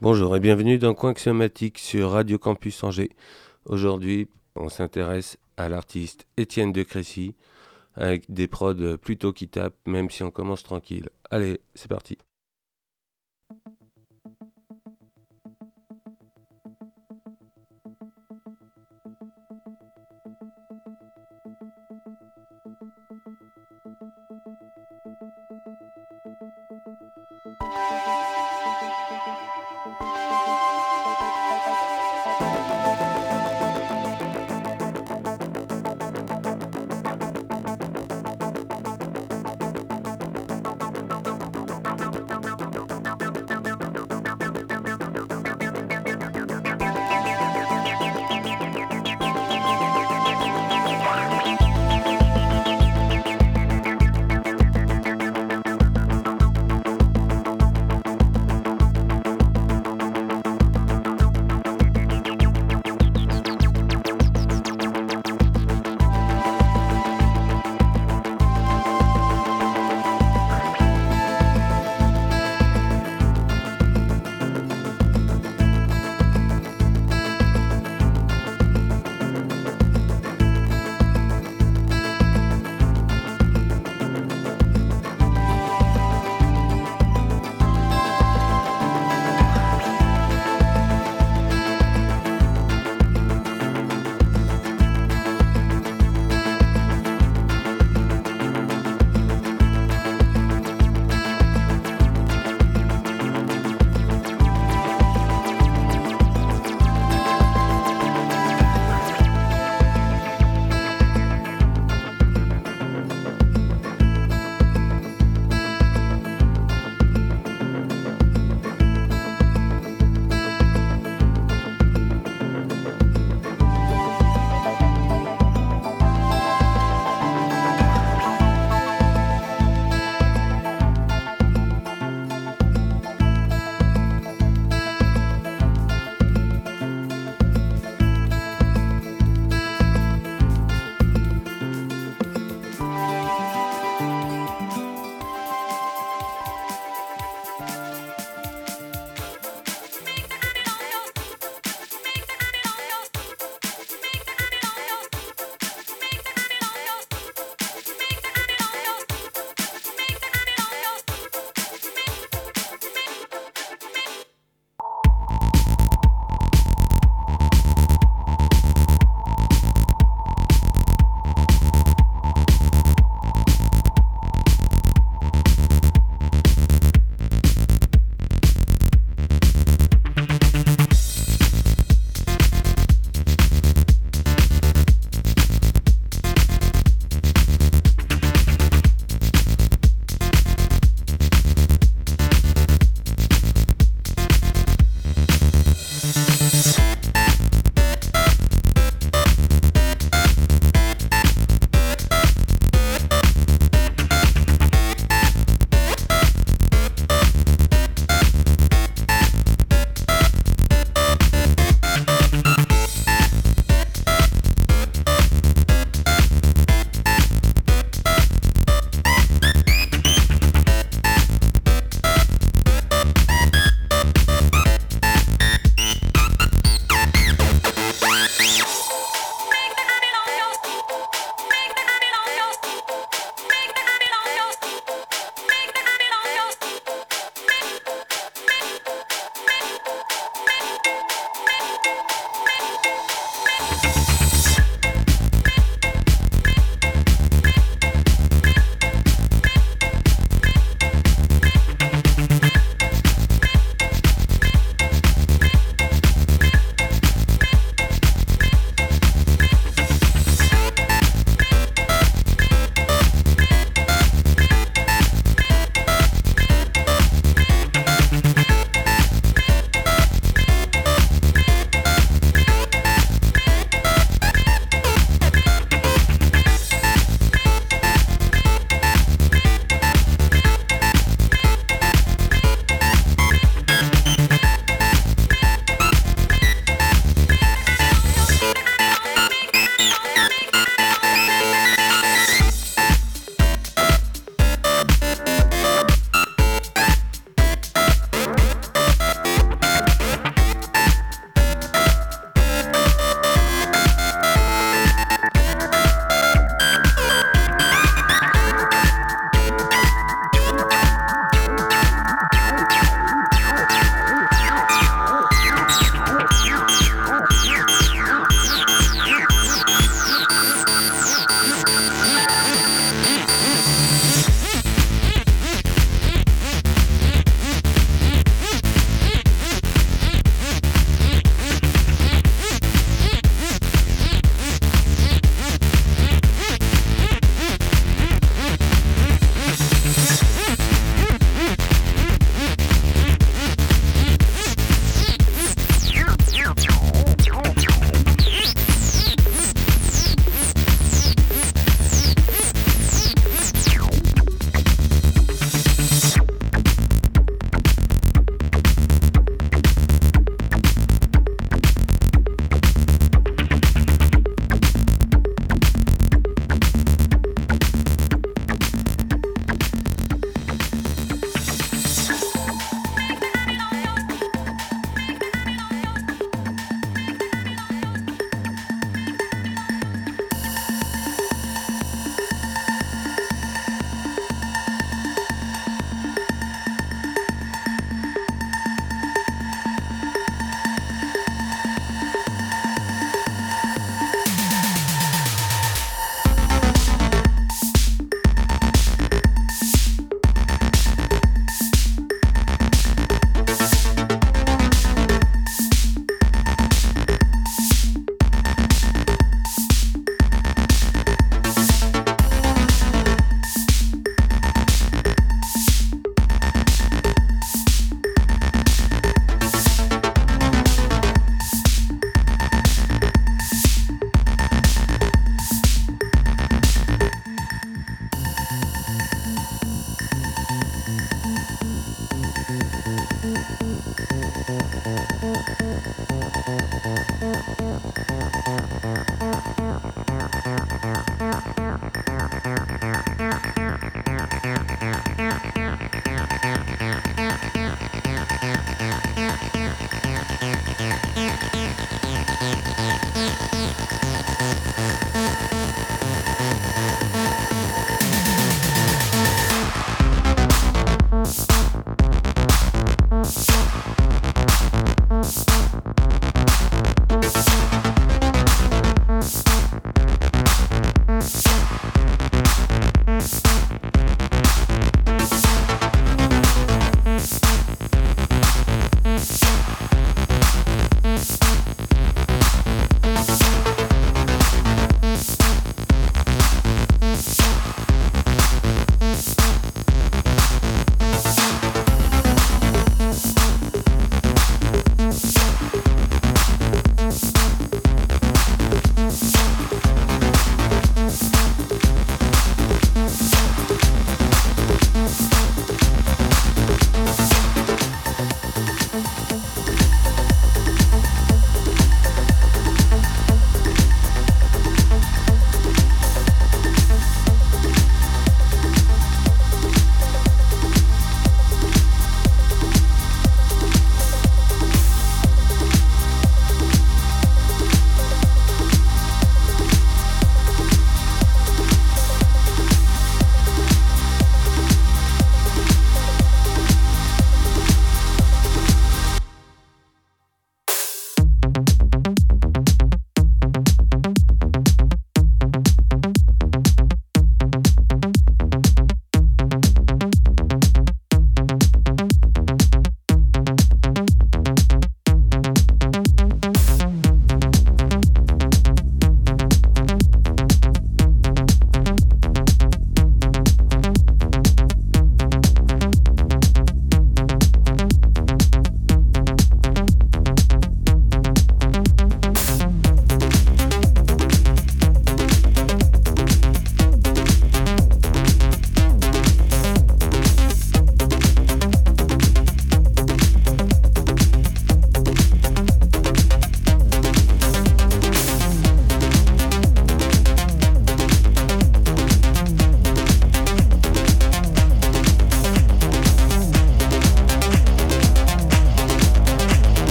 Bonjour et bienvenue dans Coinxiomatique sur Radio Campus Angers. Aujourd'hui, on s'intéresse à l'artiste Étienne de Crécy avec des prods plutôt qui tapent, même si on commence tranquille. Allez, c'est parti.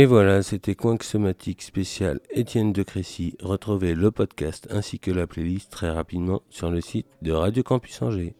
Et voilà, c'était Coin Somatique spécial Étienne de Crécy. Retrouvez le podcast ainsi que la playlist très rapidement sur le site de Radio Campus Angers.